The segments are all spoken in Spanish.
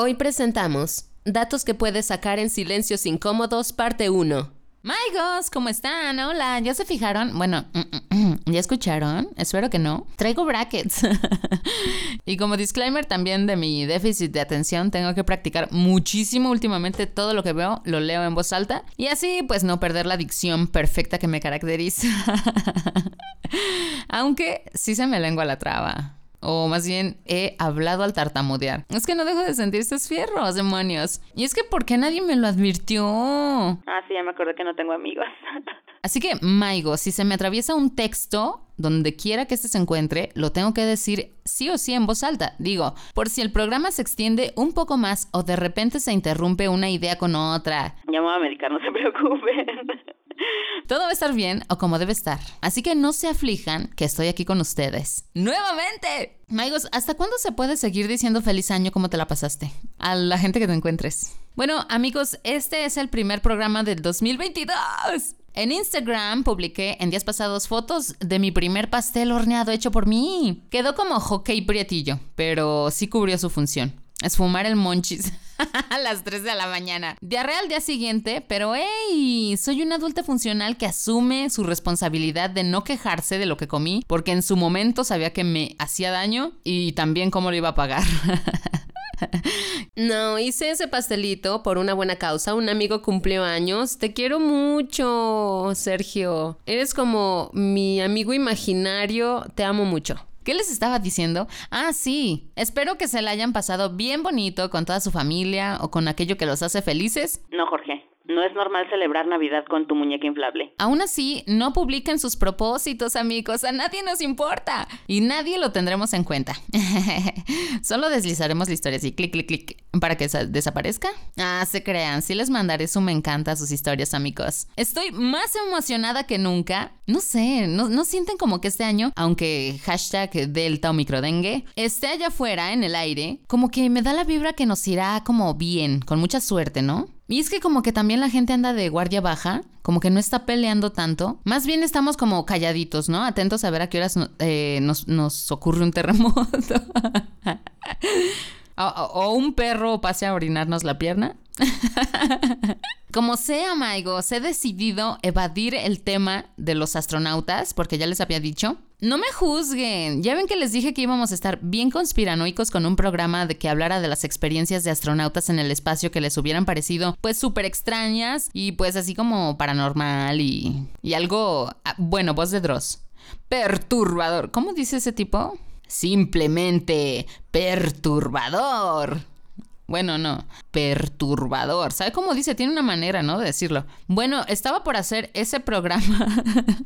Hoy presentamos Datos que puedes sacar en silencios incómodos, parte 1. Maigos, ¿cómo están? Hola, ¿ya se fijaron? Bueno, ¿ya escucharon? Espero que no. Traigo brackets. y como disclaimer también de mi déficit de atención, tengo que practicar muchísimo últimamente todo lo que veo, lo leo en voz alta y así pues no perder la dicción perfecta que me caracteriza. Aunque sí se me lengua la traba. O más bien, he hablado al tartamudear. Es que no dejo de sentir estos fierros, demonios. Y es que, ¿por qué nadie me lo advirtió? Ah, sí, ya me acordé que no tengo amigos. Así que, Maigo, si se me atraviesa un texto, donde quiera que este se encuentre, lo tengo que decir sí o sí en voz alta. Digo, por si el programa se extiende un poco más o de repente se interrumpe una idea con otra. Ya me voy a medicar, no se preocupen. Todo va a estar bien o como debe estar. Así que no se aflijan que estoy aquí con ustedes. ¡Nuevamente! Maigos, ¿hasta cuándo se puede seguir diciendo feliz año como te la pasaste? A la gente que te encuentres. Bueno, amigos, este es el primer programa del 2022. En Instagram publiqué en días pasados fotos de mi primer pastel horneado hecho por mí. Quedó como hockey prietillo, pero sí cubrió su función. Esfumar el monchis a las 3 de la mañana. Diarrea al día siguiente, pero hey, soy una adulta funcional que asume su responsabilidad de no quejarse de lo que comí, porque en su momento sabía que me hacía daño y también cómo lo iba a pagar. No, hice ese pastelito por una buena causa. Un amigo cumplió años. Te quiero mucho, Sergio. Eres como mi amigo imaginario. Te amo mucho. ¿Qué les estaba diciendo? Ah, sí. Espero que se la hayan pasado bien bonito con toda su familia o con aquello que los hace felices. No, Jorge. No es normal celebrar Navidad con tu muñeca inflable. Aún así, no publiquen sus propósitos, amigos. A nadie nos importa. Y nadie lo tendremos en cuenta. Solo deslizaremos la historia así, clic, clic, clic, para que desaparezca. Ah, se crean. Sí les mandaré su me encanta sus historias, amigos. Estoy más emocionada que nunca. No sé, no, no sienten como que este año, aunque hashtag Delta o microdengue, esté allá afuera en el aire, como que me da la vibra que nos irá como bien, con mucha suerte, ¿no? Y es que como que también la gente anda de guardia baja, como que no está peleando tanto. Más bien estamos como calladitos, ¿no? Atentos a ver a qué horas eh, nos, ocurre un terremoto. o, un perro pase a orinarnos la pierna. Como sea, amigos, he decidido evadir el tema de los astronautas, porque ya les había dicho. No me juzguen. Ya ven que les dije que íbamos a estar bien conspiranoicos con un programa de que hablara de las experiencias de astronautas en el espacio que les hubieran parecido, pues súper extrañas y pues así como paranormal y, y algo, ah, bueno, voz de Dross. Perturbador. ¿Cómo dice ese tipo? Simplemente perturbador. Bueno, no, perturbador. ¿Sabe cómo dice? Tiene una manera, ¿no? De decirlo. Bueno, estaba por hacer ese programa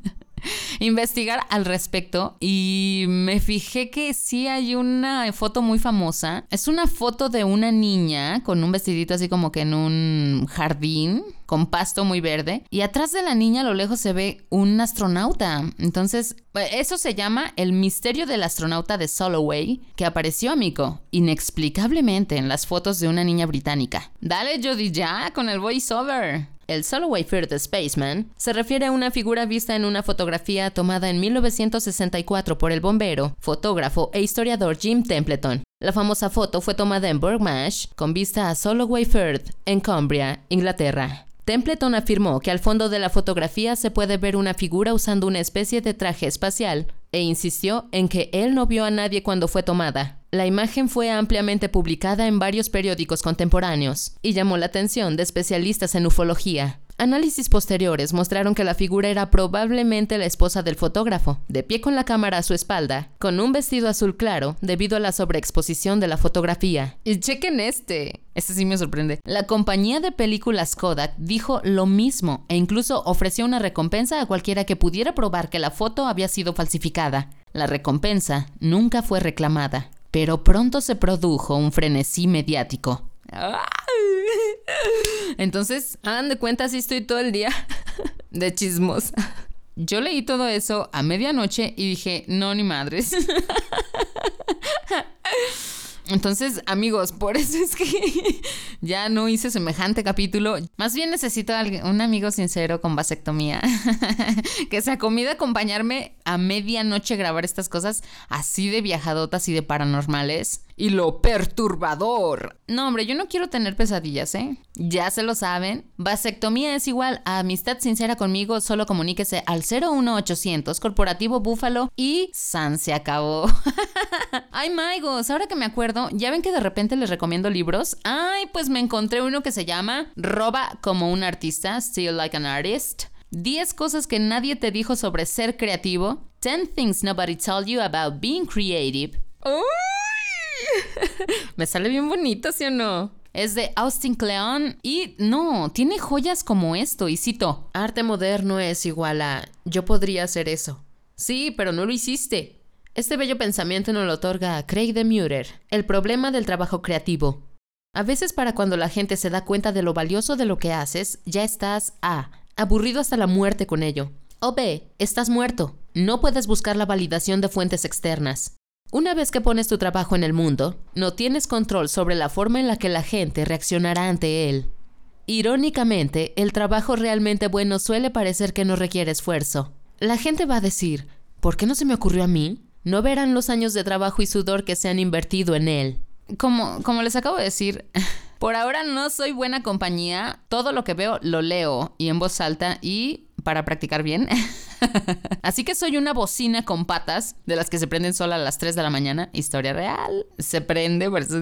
investigar al respecto y me fijé que sí hay una foto muy famosa. Es una foto de una niña con un vestidito así como que en un jardín con pasto muy verde y atrás de la niña a lo lejos se ve un astronauta. Entonces, eso se llama el misterio del astronauta de Soloway que apareció, amigo, inexplicablemente en las fotos de una niña británica. Dale, Jody, ya con el voiceover. El Soloway First Spaceman se refiere a una figura vista en una fotografía tomada en 1964 por el bombero, fotógrafo e historiador Jim Templeton. La famosa foto fue tomada en Burgmash con vista a Soloway Firth, en Cumbria, Inglaterra. Templeton afirmó que al fondo de la fotografía se puede ver una figura usando una especie de traje espacial, e insistió en que él no vio a nadie cuando fue tomada. La imagen fue ampliamente publicada en varios periódicos contemporáneos y llamó la atención de especialistas en ufología. Análisis posteriores mostraron que la figura era probablemente la esposa del fotógrafo, de pie con la cámara a su espalda, con un vestido azul claro debido a la sobreexposición de la fotografía. Y chequen este. Este sí me sorprende. La compañía de películas Kodak dijo lo mismo e incluso ofreció una recompensa a cualquiera que pudiera probar que la foto había sido falsificada. La recompensa nunca fue reclamada, pero pronto se produjo un frenesí mediático. Entonces, hagan de cuenta si estoy todo el día de chismos. Yo leí todo eso a medianoche y dije, no, ni madres. Entonces, amigos, por eso es que ya no hice semejante capítulo. Más bien necesito un amigo sincero con vasectomía que se a acompañarme a medianoche grabar estas cosas así de viajadotas y de paranormales. Y lo perturbador. No, hombre, yo no quiero tener pesadillas, ¿eh? Ya se lo saben. Vasectomía es igual a amistad sincera conmigo. Solo comuníquese al 01800 Corporativo Búfalo y San se acabó. Ay, Maigos, ahora que me acuerdo, ya ven que de repente les recomiendo libros. Ay, pues me encontré uno que se llama Roba como un artista, Still Like an Artist. 10 cosas que nadie te dijo sobre ser creativo. 10 things nobody told you about being creative. Me sale bien bonito, ¿sí o no? Es de Austin Kleon y no, tiene joyas como esto, y cito. Arte moderno es igual a yo podría hacer eso. Sí, pero no lo hiciste. Este bello pensamiento nos lo otorga Craig de Murer, el problema del trabajo creativo. A veces para cuando la gente se da cuenta de lo valioso de lo que haces, ya estás A, aburrido hasta la muerte con ello. O B, estás muerto. No puedes buscar la validación de fuentes externas. Una vez que pones tu trabajo en el mundo, no tienes control sobre la forma en la que la gente reaccionará ante él. Irónicamente, el trabajo realmente bueno suele parecer que no requiere esfuerzo. La gente va a decir, ¿por qué no se me ocurrió a mí? No verán los años de trabajo y sudor que se han invertido en él. Como, como les acabo de decir, por ahora no soy buena compañía. Todo lo que veo lo leo y en voz alta y para practicar bien. Así que soy una bocina con patas de las que se prenden sola a las 3 de la mañana. Historia real. Se prende, por eso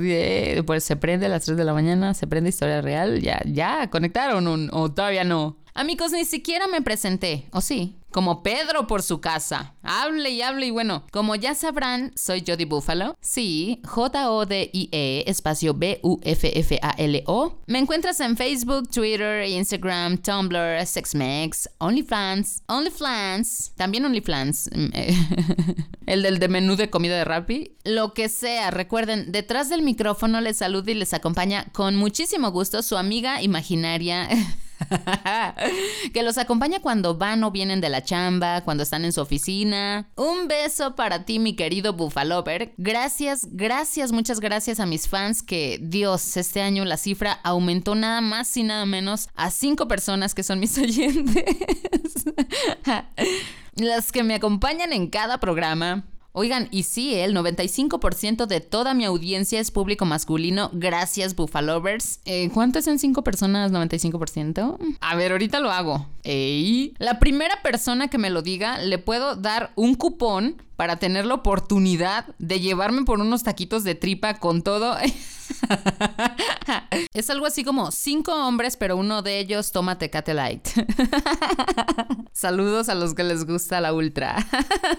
pues se prende a las 3 de la mañana, se prende historia real. Ya, ya, conectaron o todavía no. Amigos, ni siquiera me presenté, ¿o sí? Como Pedro por su casa. Hable y hable y bueno, como ya sabrán, soy Jody Buffalo. Sí, J-O-D-I-E, espacio B-U-F-F-A-L-O. Me encuentras en Facebook, Twitter, Instagram, Tumblr, SexMex, OnlyFans, OnlyFans, también OnlyFans. Mm, eh, el del de menú de comida de Rappi. Lo que sea, recuerden, detrás del micrófono les saluda y les acompaña con muchísimo gusto su amiga imaginaria. que los acompaña cuando van o vienen de la chamba, cuando están en su oficina. Un beso para ti, mi querido Buffalover. Gracias, gracias, muchas gracias a mis fans que, Dios, este año la cifra aumentó nada más y nada menos a cinco personas que son mis oyentes. Las que me acompañan en cada programa. Oigan, y sí, el 95% de toda mi audiencia es público masculino. Gracias, Buffalover's. Eh, ¿Cuántas son cinco personas? ¿95%? A ver, ahorita lo hago. Ey. La primera persona que me lo diga, le puedo dar un cupón para tener la oportunidad de llevarme por unos taquitos de tripa con todo. es algo así como cinco hombres, pero uno de ellos toma Tecate Light. Saludos a los que les gusta la ultra.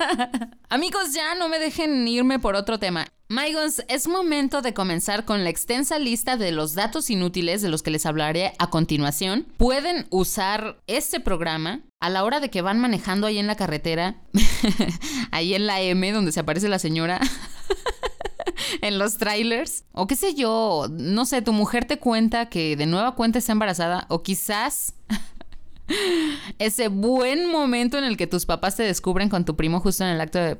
Amigos, ya no me dejen irme por otro tema. Mygons, es momento de comenzar con la extensa lista de los datos inútiles de los que les hablaré a continuación. Pueden usar este programa a la hora de que van manejando ahí en la carretera, ahí en la M donde se aparece la señora. en los trailers. O qué sé yo, no sé, tu mujer te cuenta que de nueva cuenta está embarazada o quizás ese buen momento en el que tus papás te descubren con tu primo justo en el acto de,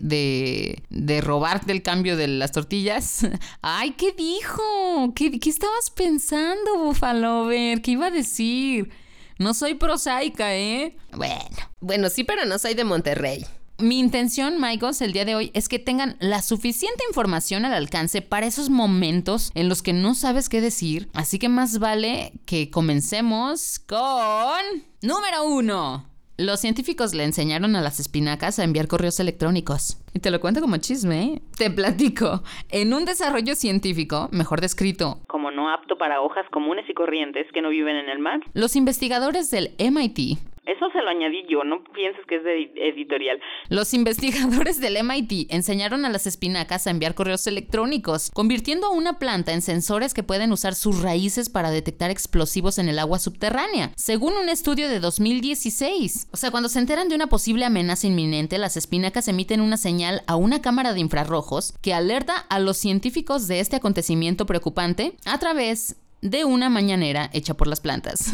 de, de, robarte el cambio de las tortillas. Ay, ¿qué dijo? ¿Qué, qué estabas pensando, Buffalover? ¿Qué iba a decir? No soy prosaica, ¿eh? Bueno, bueno, sí, pero no soy de Monterrey. Mi intención, Michaels, el día de hoy es que tengan la suficiente información al alcance para esos momentos en los que no sabes qué decir. Así que más vale que comencemos con... Número uno. Los científicos le enseñaron a las espinacas a enviar correos electrónicos. Y te lo cuento como chisme, ¿eh? Te platico. En un desarrollo científico, mejor descrito como no apto para hojas comunes y corrientes que no viven en el mar, los investigadores del MIT eso se lo añadí yo, no pienses que es de editorial. Los investigadores del MIT enseñaron a las espinacas a enviar correos electrónicos, convirtiendo a una planta en sensores que pueden usar sus raíces para detectar explosivos en el agua subterránea, según un estudio de 2016. O sea, cuando se enteran de una posible amenaza inminente, las espinacas emiten una señal a una cámara de infrarrojos que alerta a los científicos de este acontecimiento preocupante a través de una mañanera hecha por las plantas.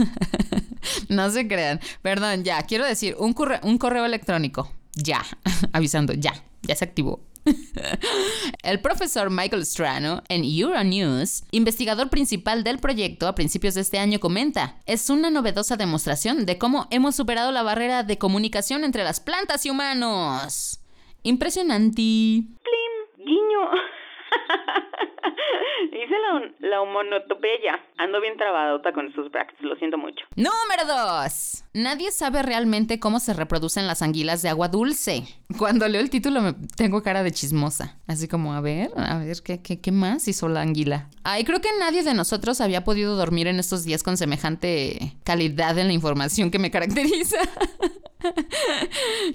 no se crean. Perdón, ya, quiero decir, un, correo electrónico. Ya, avisando, ya, ya se activó. El profesor Michael Strano, en Euronews, investigador principal del proyecto a principios de este año, comenta, es una novedosa demostración de cómo hemos superado la barrera de comunicación entre las plantas y humanos. Impresionante. ¡Plim! ¡Guiño! Hice la, la homonotopeya. Ando bien trabadota con sus brackets, lo siento mucho. Número 2. Nadie sabe realmente cómo se reproducen las anguilas de agua dulce. Cuando leo el título me tengo cara de chismosa. Así como, a ver, a ver, ¿qué, qué, qué más hizo la anguila? Ay, creo que nadie de nosotros había podido dormir en estos días con semejante calidad en la información que me caracteriza.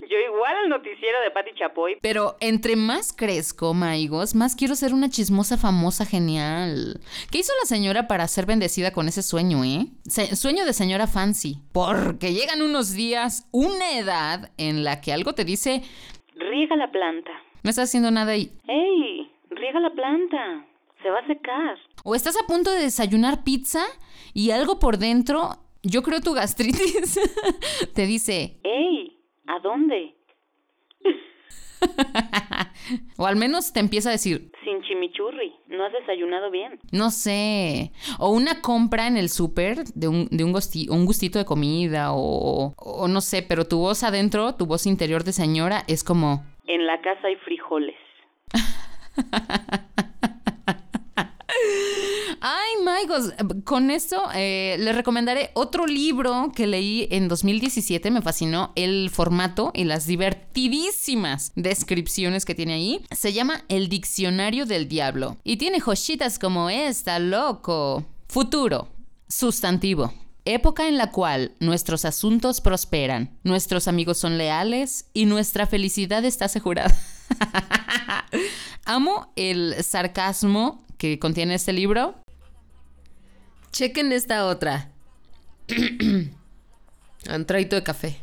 Yo igual al noticiero de Patti Chapoy. Pero entre más crezco, Maigos, más quiero ser una chismosa famosa genial. ¿Qué hizo la señora para ser bendecida con ese sueño, eh? Se- sueño de señora fancy. Porque llegan unos días, una edad en la que algo te dice, Riega la planta. no estás haciendo nada y... ¡Ey! Riega la planta. Se va a secar. O estás a punto de desayunar pizza y algo por dentro, yo creo tu gastritis, te dice, ¡Ey! ¿A dónde? o al menos te empieza a decir, Sin chimichurri. No has desayunado bien. No sé. O una compra en el súper de, un, de un, gusti- un gustito de comida o, o no sé, pero tu voz adentro, tu voz interior de señora es como... En la casa hay frijoles. Ay, Maigos, con esto eh, les recomendaré otro libro que leí en 2017. Me fascinó el formato y las divertidísimas descripciones que tiene ahí. Se llama El Diccionario del Diablo y tiene joyitas como esta, loco. Futuro, sustantivo. Época en la cual nuestros asuntos prosperan, nuestros amigos son leales y nuestra felicidad está asegurada. Amo el sarcasmo que contiene este libro. Chequen esta otra. Un de café.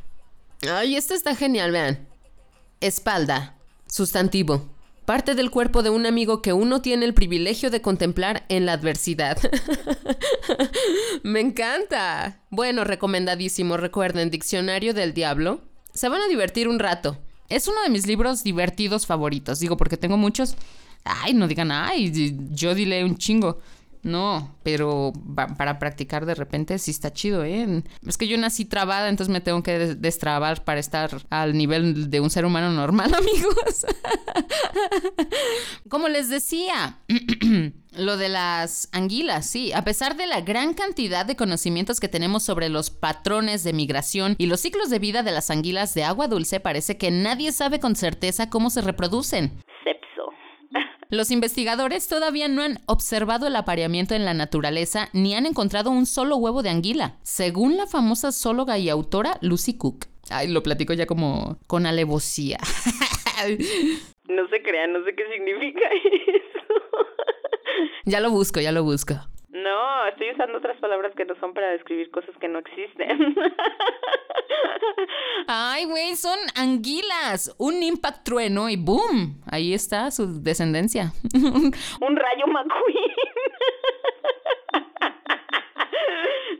Ay, esta está genial, vean. Espalda. Sustantivo. Parte del cuerpo de un amigo que uno tiene el privilegio de contemplar en la adversidad. Me encanta. Bueno, recomendadísimo. Recuerden, Diccionario del Diablo. Se van a divertir un rato. Es uno de mis libros divertidos favoritos. Digo, porque tengo muchos. Ay, no digan, ay, yo dile un chingo. No, pero pa- para practicar de repente sí está chido, ¿eh? Es que yo nací trabada, entonces me tengo que des- destrabar para estar al nivel de un ser humano normal, amigos. Como les decía, lo de las anguilas, sí, a pesar de la gran cantidad de conocimientos que tenemos sobre los patrones de migración y los ciclos de vida de las anguilas de agua dulce, parece que nadie sabe con certeza cómo se reproducen. Los investigadores todavía no han observado el apareamiento en la naturaleza ni han encontrado un solo huevo de anguila, según la famosa zoóloga y autora Lucy Cook. Ay, lo platico ya como con alevosía. No se crean, no sé qué significa eso. ya lo busco, ya lo busco. No, estoy usando otras palabras que no son para describir cosas que no existen. Ay, güey, son anguilas. Un impact trueno y boom. Ahí está su descendencia. Un rayo McQueen.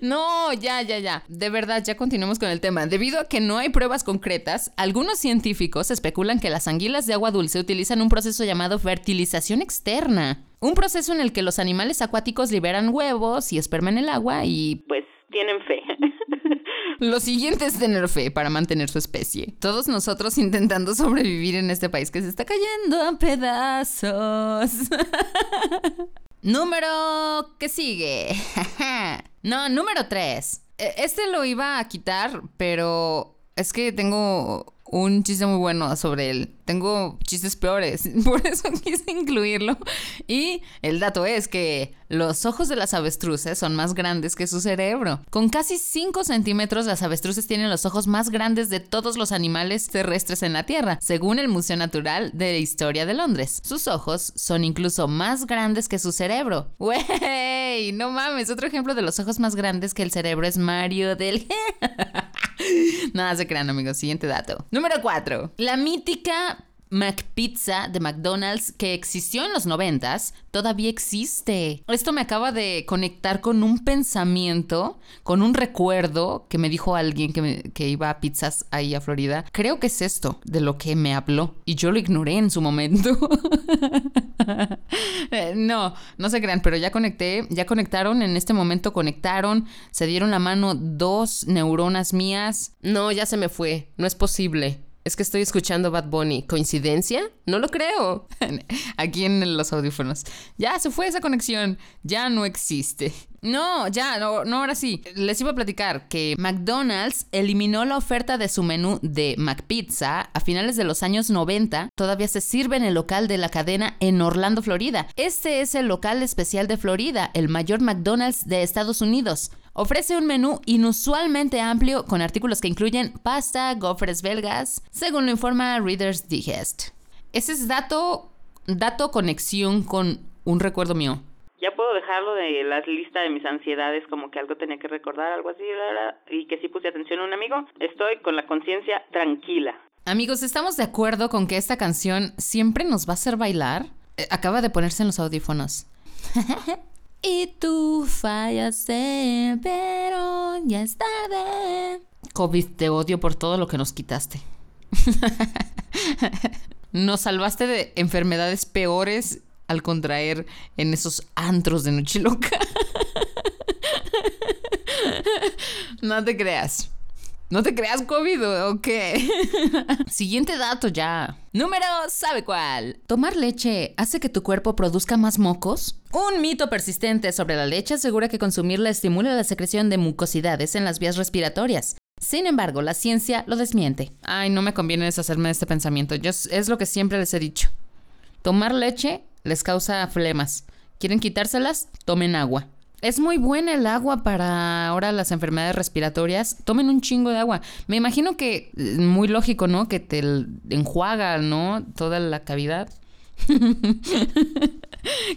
No, ya, ya, ya. De verdad, ya continuemos con el tema. Debido a que no hay pruebas concretas, algunos científicos especulan que las anguilas de agua dulce utilizan un proceso llamado fertilización externa. Un proceso en el que los animales acuáticos liberan huevos y esperma en el agua y Pues tienen fe. lo siguiente es tener fe para mantener su especie. Todos nosotros intentando sobrevivir en este país que se está cayendo a pedazos. número que sigue. no, número 3. Este lo iba a quitar, pero es que tengo un chiste muy bueno sobre él. Tengo chistes peores, por eso quise incluirlo. Y el dato es que los ojos de las avestruces son más grandes que su cerebro. Con casi 5 centímetros, las avestruces tienen los ojos más grandes de todos los animales terrestres en la Tierra, según el Museo Natural de Historia de Londres. Sus ojos son incluso más grandes que su cerebro. ¡Wey! No mames, otro ejemplo de los ojos más grandes que el cerebro es Mario del... Nada se crean, amigos. Siguiente dato. Número 4. La mítica McPizza de McDonald's que existió en los noventas todavía existe. Esto me acaba de conectar con un pensamiento, con un recuerdo que me dijo alguien que, que iba a pizzas ahí a Florida. Creo que es esto de lo que me habló y yo lo ignoré en su momento. Eh, no, no se crean, pero ya conecté, ya conectaron, en este momento conectaron, se dieron la mano dos neuronas mías. No, ya se me fue, no es posible. Es que estoy escuchando Bad Bunny. ¿Coincidencia? No lo creo. Aquí en los audífonos. Ya se fue esa conexión. Ya no existe. No, ya, no, no, ahora sí. Les iba a platicar que McDonald's eliminó la oferta de su menú de McPizza a finales de los años 90. Todavía se sirve en el local de la cadena en Orlando, Florida. Este es el local especial de Florida, el mayor McDonald's de Estados Unidos. Ofrece un menú inusualmente amplio con artículos que incluyen pasta, gofres belgas, según lo informa Reader's Digest. Ese es dato, dato conexión con un recuerdo mío. Ya puedo dejarlo de la lista de mis ansiedades, como que algo tenía que recordar, algo así, y que sí puse atención a un amigo. Estoy con la conciencia tranquila. Amigos, ¿estamos de acuerdo con que esta canción siempre nos va a hacer bailar? Eh, acaba de ponerse en los audífonos. Y tú fallaste, pero ya es tarde. COVID, te odio por todo lo que nos quitaste. nos salvaste de enfermedades peores al contraer en esos antros de noche loca. no te creas. No te creas COVID, ¿o qué? Siguiente dato ya. Número, ¿sabe cuál? ¿Tomar leche hace que tu cuerpo produzca más mocos? Un mito persistente sobre la leche asegura que consumirla estimula la secreción de mucosidades en las vías respiratorias. Sin embargo, la ciencia lo desmiente. Ay, no me conviene deshacerme de este pensamiento. Yo, es lo que siempre les he dicho. Tomar leche les causa flemas. ¿Quieren quitárselas? Tomen agua. Es muy buena el agua para ahora las enfermedades respiratorias. Tomen un chingo de agua. Me imagino que es muy lógico, ¿no? Que te enjuaga, ¿no? Toda la cavidad.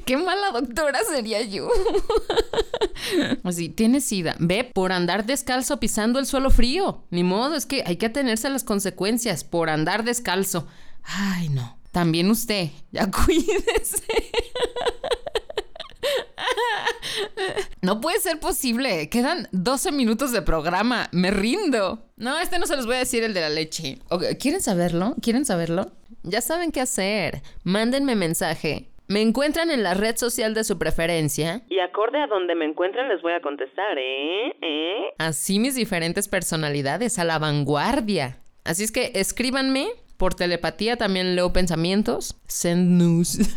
Qué mala doctora sería yo. Así, tienes sida. Ve por andar descalzo pisando el suelo frío. Ni modo, es que hay que atenerse a las consecuencias por andar descalzo. Ay, no. También usted, ya cuídese. No puede ser posible. Quedan 12 minutos de programa. Me rindo. No, este no se los voy a decir el de la leche. ¿Quieren saberlo? ¿Quieren saberlo? Ya saben qué hacer. Mándenme mensaje. Me encuentran en la red social de su preferencia. Y acorde a donde me encuentren les voy a contestar, ¿eh? ¿Eh? Así mis diferentes personalidades, a la vanguardia. Así es que escríbanme. Por telepatía también leo pensamientos. Send news.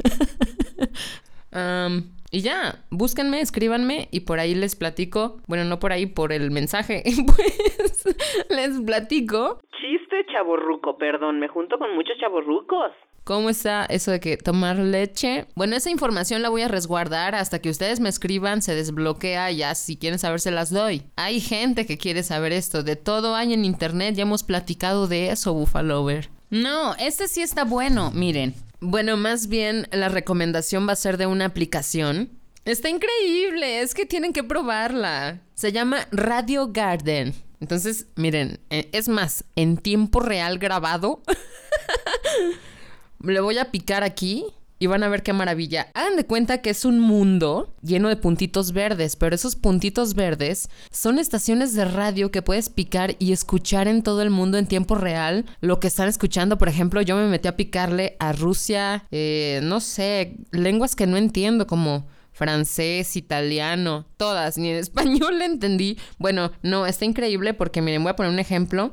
um, y ya, búsquenme, escríbanme y por ahí les platico. Bueno, no por ahí, por el mensaje. pues les platico. Chiste chaborruco, perdón, me junto con muchos chaborrucos. ¿Cómo está eso de que tomar leche? Bueno, esa información la voy a resguardar hasta que ustedes me escriban, se desbloquea, ya si quieren saber se las doy. Hay gente que quiere saber esto, de todo hay en internet, ya hemos platicado de eso, Buffalover. No, este sí está bueno, miren. Bueno, más bien la recomendación va a ser de una aplicación. Está increíble, es que tienen que probarla. Se llama Radio Garden. Entonces, miren, eh, es más, en tiempo real grabado. Le voy a picar aquí y van a ver qué maravilla. Hagan de cuenta que es un mundo lleno de puntitos verdes, pero esos puntitos verdes son estaciones de radio que puedes picar y escuchar en todo el mundo en tiempo real lo que están escuchando. Por ejemplo, yo me metí a picarle a Rusia, eh, no sé, lenguas que no entiendo como francés, italiano, todas, ni en español le entendí. Bueno, no, está increíble porque miren, voy a poner un ejemplo.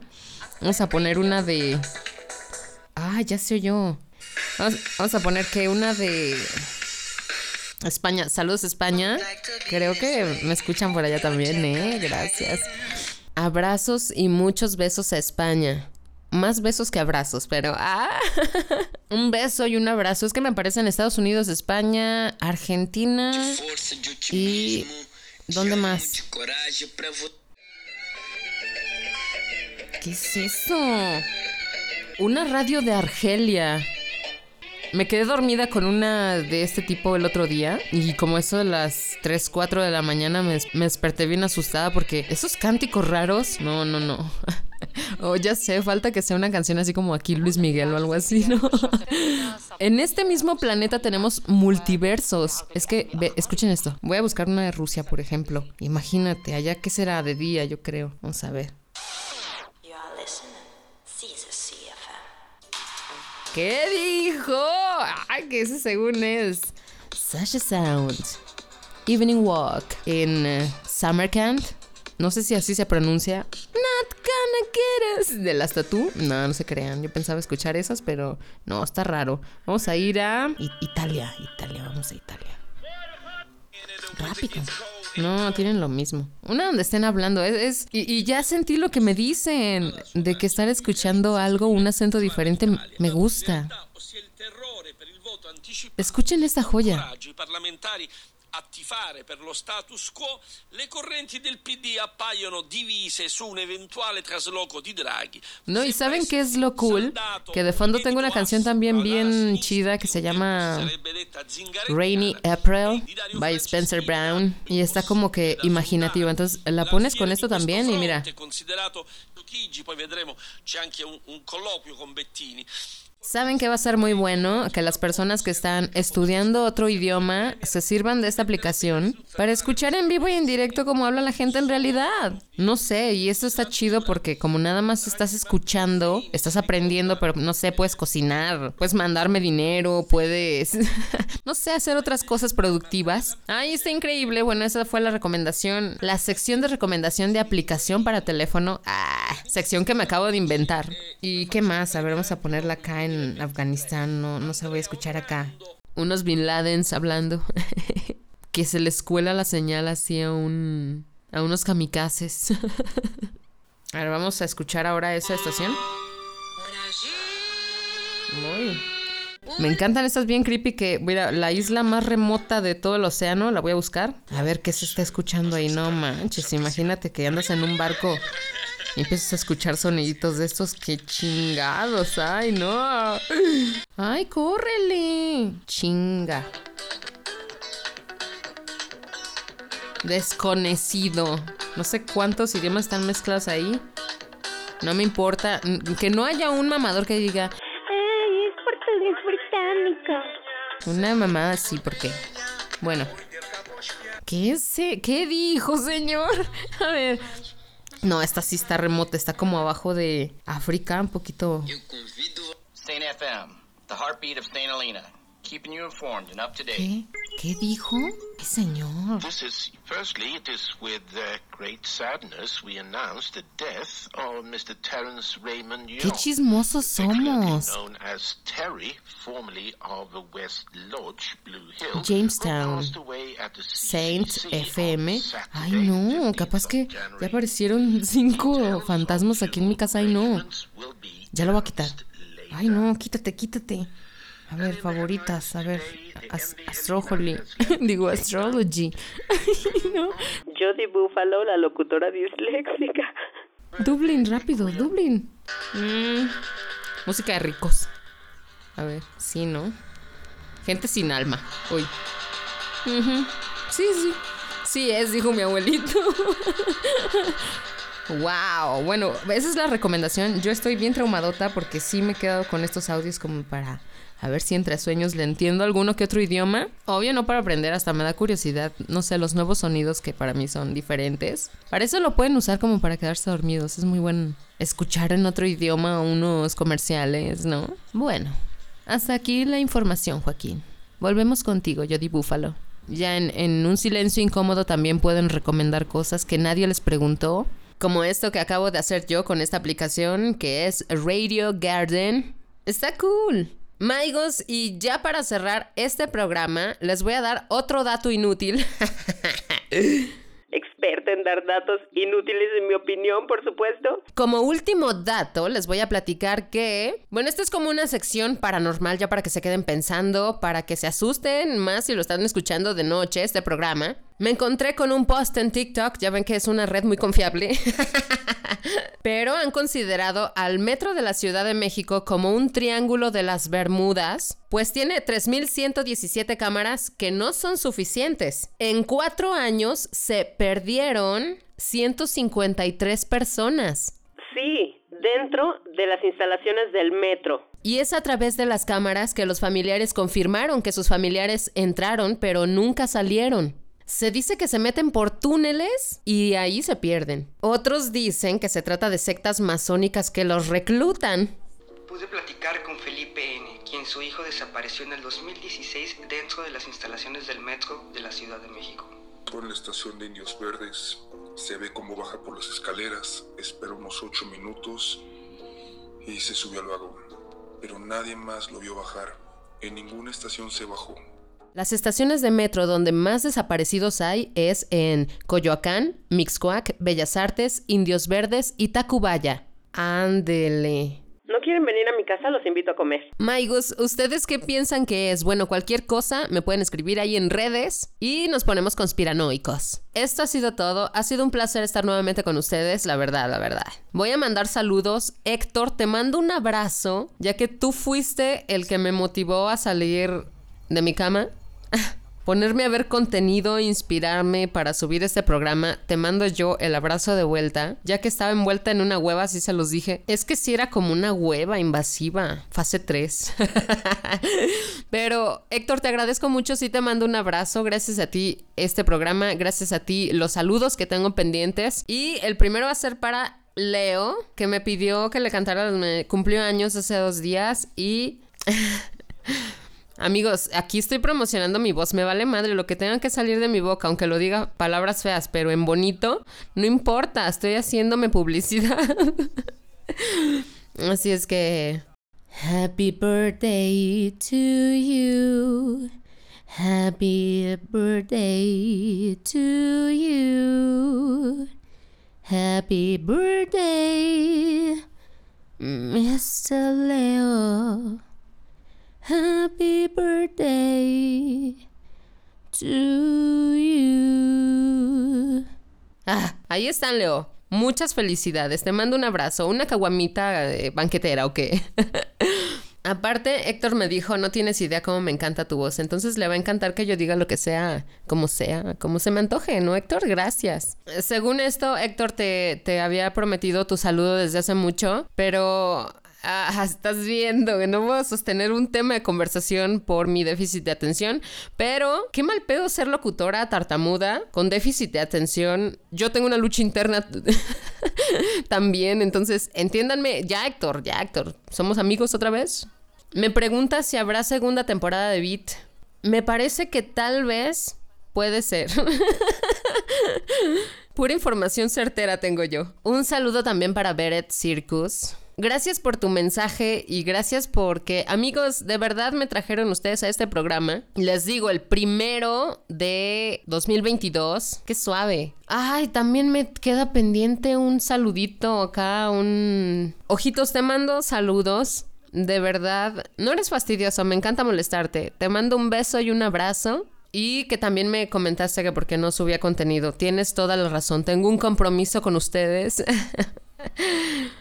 Vamos a poner una de... Ah, ya se oyó. Vamos, a poner que una de España. Saludos España. Creo que me escuchan por allá también, ¿eh? Gracias. Abrazos y muchos besos a España. Más besos que abrazos, pero ah, un beso y un abrazo. Es que me aparecen Estados Unidos, España, Argentina y ¿dónde más? ¿Qué es eso? Una radio de Argelia. Me quedé dormida con una de este tipo el otro día y como eso de las 3, 4 de la mañana me, desperté bien asustada porque esos cánticos raros, no, no, no. O ya sé, falta que sea una canción así como aquí Luis Miguel o algo así, ¿no? en este mismo planeta tenemos multiversos. Es que, escuchen esto. Voy a buscar una de Rusia, por ejemplo. Imagínate, allá que será de día, yo creo. Vamos a ver. ¿Qué dijo? Ay, que ese según es Sasha Sound. Evening Walk en uh, Samarkand. No sé si así se pronuncia. Not gonna get us. De las tatú. No, no se crean. Yo pensaba escuchar esas, pero no, está raro. Vamos a ir a Italia. Italia, vamos a Italia. Rápido. No, tienen lo mismo. Una donde estén hablando. Es, y, ya sentí lo que me dicen. De que estar escuchando algo, un acento diferente, me gusta. Escuchen esta joya. A tifare per lo status quo, le correnti del PD appaiono divise su un eventuale trasloco di Draghi. No, y ¿saben qué es lo cool? Que de fondo tengo una canción también bien chida que se llama Rainy April by Spencer Brown y está como que imaginativa. Entonces la pones con esto también y mira. Poi vedremo c'è anche un colloquio con Bettini. Saben que va a ser muy bueno que las personas que están estudiando otro idioma se sirvan de esta aplicación para escuchar en vivo y en directo cómo habla la gente en realidad. No sé, y esto está chido porque como nada más estás escuchando, estás aprendiendo, pero no sé, puedes cocinar, puedes mandarme dinero, puedes, no sé, hacer otras cosas productivas. Ay, está increíble. Bueno, esa fue la recomendación, la sección de recomendación de aplicación para teléfono. Ah, sección que me acabo de inventar. ¿Y qué más? A ver, vamos a ponerla acá en Afganistán, no, no se voy a escuchar acá. Unos Bin Ladens hablando. que se les cuela la señal así a un. a unos kamikazes. a ver, vamos a escuchar ahora esa estación. Me encantan estas bien creepy que, mira, la isla más remota de todo el océano, la voy a buscar. A ver qué se está escuchando ahí, no manches, imagínate que andas en un barco y empiezas a escuchar soniditos de estos, qué chingados, ay, no. Ay, córrele. Chinga. Desconocido. No sé cuántos idiomas están mezclados ahí. No me importa. Que no haya un mamador que diga. Ay, es portugués británica. Una mamada sí, porque. Bueno. ¿Qué, sé? ¿Qué dijo, señor? A ver, no, esta sí está remota, está como abajo de África, un poquito. Saint FM, the heartbeat of Saint Helena. Keeping you informed and up to date. ¿Qué? ¿Qué dijo? ¿Qué señor? This is, firstly, it is with uh, great sadness we announce the death of Mr. Terence Raymond Young. ¡Qué chismosos somos! Known as Terry, formerly of the West Lodge, Blue Hill, Jamestown, Saint FM. Ay, no, capaz que ya aparecieron cinco fantasmas aquí en mi casa. Ay, no. Ya lo voy a quitar. Ay, no, quítate, quítate. A ver, favoritas, a ver, astrology, digo astrology. no. Jodie Buffalo, la locutora disléxica. Dublin, rápido, Dublin. Mm, música de ricos. A ver, sí, ¿no? Gente sin alma. Uy. Sí, sí. Sí es, dijo mi abuelito. wow. Bueno, esa es la recomendación. Yo estoy bien traumadota porque sí me he quedado con estos audios como para a ver si entre sueños le entiendo alguno que otro idioma. Obvio no para aprender, hasta me da curiosidad, no sé, los nuevos sonidos que para mí son diferentes. Para eso lo pueden usar como para quedarse dormidos. Es muy bueno escuchar en otro idioma unos comerciales, ¿no? Bueno, hasta aquí la información, Joaquín. Volvemos contigo, Jody Búfalo. Ya en, en un silencio incómodo también pueden recomendar cosas que nadie les preguntó, como esto que acabo de hacer yo con esta aplicación que es Radio Garden. Está cool. Maigos, y ya para cerrar este programa, les voy a dar otro dato inútil. Experta en dar datos inútiles, en mi opinión, por supuesto. Como último dato, les voy a platicar que, bueno, esta es como una sección paranormal ya para que se queden pensando, para que se asusten más si lo están escuchando de noche, este programa. Me encontré con un post en TikTok, ya ven que es una red muy confiable. Pero han considerado al metro de la Ciudad de México como un triángulo de las Bermudas, pues tiene 3.117 cámaras que no son suficientes. En cuatro años se perdieron 153 personas. Sí, dentro de las instalaciones del metro. Y es a través de las cámaras que los familiares confirmaron que sus familiares entraron, pero nunca salieron. Se dice que se meten por túneles y ahí se pierden. Otros dicen que se trata de sectas masónicas que los reclutan. Pude platicar con Felipe N., quien su hijo desapareció en el 2016 dentro de las instalaciones del metro de la Ciudad de México. En la estación de Indios Verdes se ve cómo baja por las escaleras, espera unos ocho minutos y se subió al vagón. Pero nadie más lo vio bajar. En ninguna estación se bajó. Las estaciones de metro donde más desaparecidos hay es en Coyoacán, Mixcoac, Bellas Artes, Indios Verdes y Tacubaya. Ándele. ¿No quieren venir a mi casa? Los invito a comer. Maigos, ¿ustedes qué piensan que es? Bueno, cualquier cosa me pueden escribir ahí en redes y nos ponemos conspiranoicos. Esto ha sido todo. Ha sido un placer estar nuevamente con ustedes, la verdad, la verdad. Voy a mandar saludos. Héctor, te mando un abrazo, ya que tú fuiste el que me motivó a salir de mi cama. Ponerme a ver contenido, inspirarme para subir este programa, te mando yo el abrazo de vuelta, ya que estaba envuelta en una hueva, así se los dije. Es que sí era como una hueva invasiva, fase 3. Pero Héctor, te agradezco mucho, sí te mando un abrazo, gracias a ti este programa, gracias a ti los saludos que tengo pendientes. Y el primero va a ser para Leo, que me pidió que le cantara, me cumplió años hace dos días y... Amigos, aquí estoy promocionando mi voz, me vale madre lo que tenga que salir de mi boca, aunque lo diga palabras feas, pero en bonito, no importa, estoy haciéndome publicidad. Así es que... Happy birthday to you. Happy birthday to you. Happy birthday, Mr. Leo. Happy birthday to you. Ah, ahí están, Leo. Muchas felicidades. Te mando un abrazo. Una caguamita eh, banquetera, ¿o qué? Aparte, Héctor me dijo, no tienes idea cómo me encanta tu voz, entonces le va a encantar que yo diga lo que sea, como sea, como se me antoje, ¿no, Héctor? Gracias. Según esto, Héctor te, te había prometido tu saludo desde hace mucho, pero Ah, estás viendo que no puedo sostener un tema de conversación por mi déficit de atención, pero qué mal pedo ser locutora tartamuda con déficit de atención. Yo tengo una lucha interna también, entonces entiéndanme, ya Héctor, ya Héctor, ¿somos amigos otra vez? Me pregunta si habrá segunda temporada de Beat. Me parece que tal vez puede ser. Pura información certera tengo yo. Un saludo también para Beret Circus. Gracias por tu mensaje y gracias porque, amigos, de verdad me trajeron ustedes a este programa. Les digo, el primero de 2022. Qué suave. Ay, también me queda pendiente un saludito acá, un... Ojitos, te mando saludos. De verdad, no eres fastidioso, me encanta molestarte. Te mando un beso y un abrazo. Y que también me comentaste que porque no subía contenido. Tienes toda la razón. Tengo un compromiso con ustedes.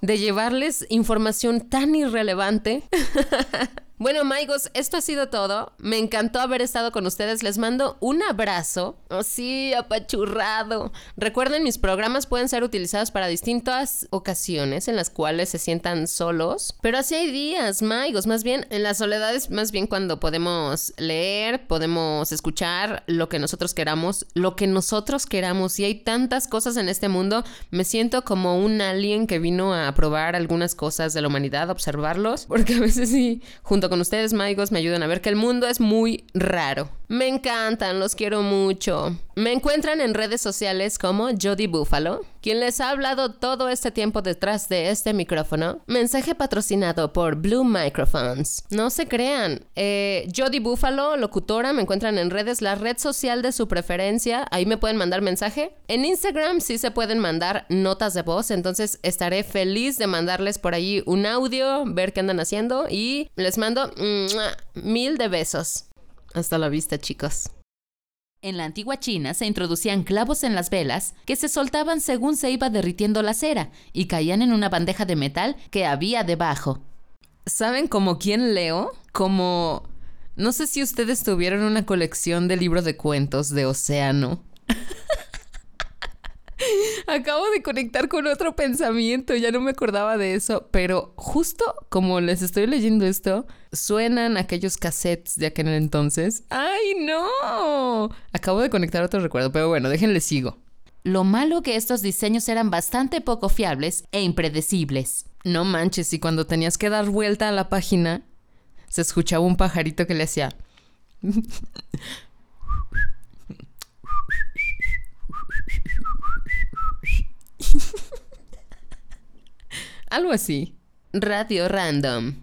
de llevarles información tan irrelevante. Bueno, amigos, esto ha sido todo. Me encantó haber estado con ustedes. Les mando un abrazo. Oh, sí, apachurrado. Recuerden, mis programas pueden ser utilizados para distintas ocasiones en las cuales se sientan solos. Pero así hay días, amigos. Más bien, en las soledades, más bien cuando podemos leer, podemos escuchar lo que nosotros queramos, lo que nosotros queramos. Y hay tantas cosas en este mundo. Me siento como un alien que vino a probar algunas cosas de la humanidad, observarlos. Porque a veces sí, junto con ustedes, Maigos, me ayudan a ver que el mundo es muy raro. Me encantan, los quiero mucho. Me encuentran en redes sociales como Jody Buffalo, quien les ha hablado todo este tiempo detrás de este micrófono. Mensaje patrocinado por Blue Microphones. No se crean. Eh, Jody Buffalo, locutora, me encuentran en redes, la red social de su preferencia. Ahí me pueden mandar mensaje. En Instagram sí se pueden mandar notas de voz, entonces estaré feliz de mandarles por ahí un audio, ver qué andan haciendo y les mando mil de besos. Hasta la vista, chicos. En la antigua China se introducían clavos en las velas que se soltaban según se iba derritiendo la cera y caían en una bandeja de metal que había debajo. ¿Saben como quién leo? Como... No sé si ustedes tuvieron una colección de libros de cuentos de Océano. Acabo de conectar con otro pensamiento, ya no me acordaba de eso, pero justo como les estoy leyendo esto, suenan aquellos cassettes de aquel entonces. ¡Ay, no! Acabo de conectar otro recuerdo, pero bueno, déjenle sigo. Lo malo que estos diseños eran bastante poco fiables e impredecibles. No manches, y cuando tenías que dar vuelta a la página, se escuchaba un pajarito que le hacía... Algo así. Radio Random.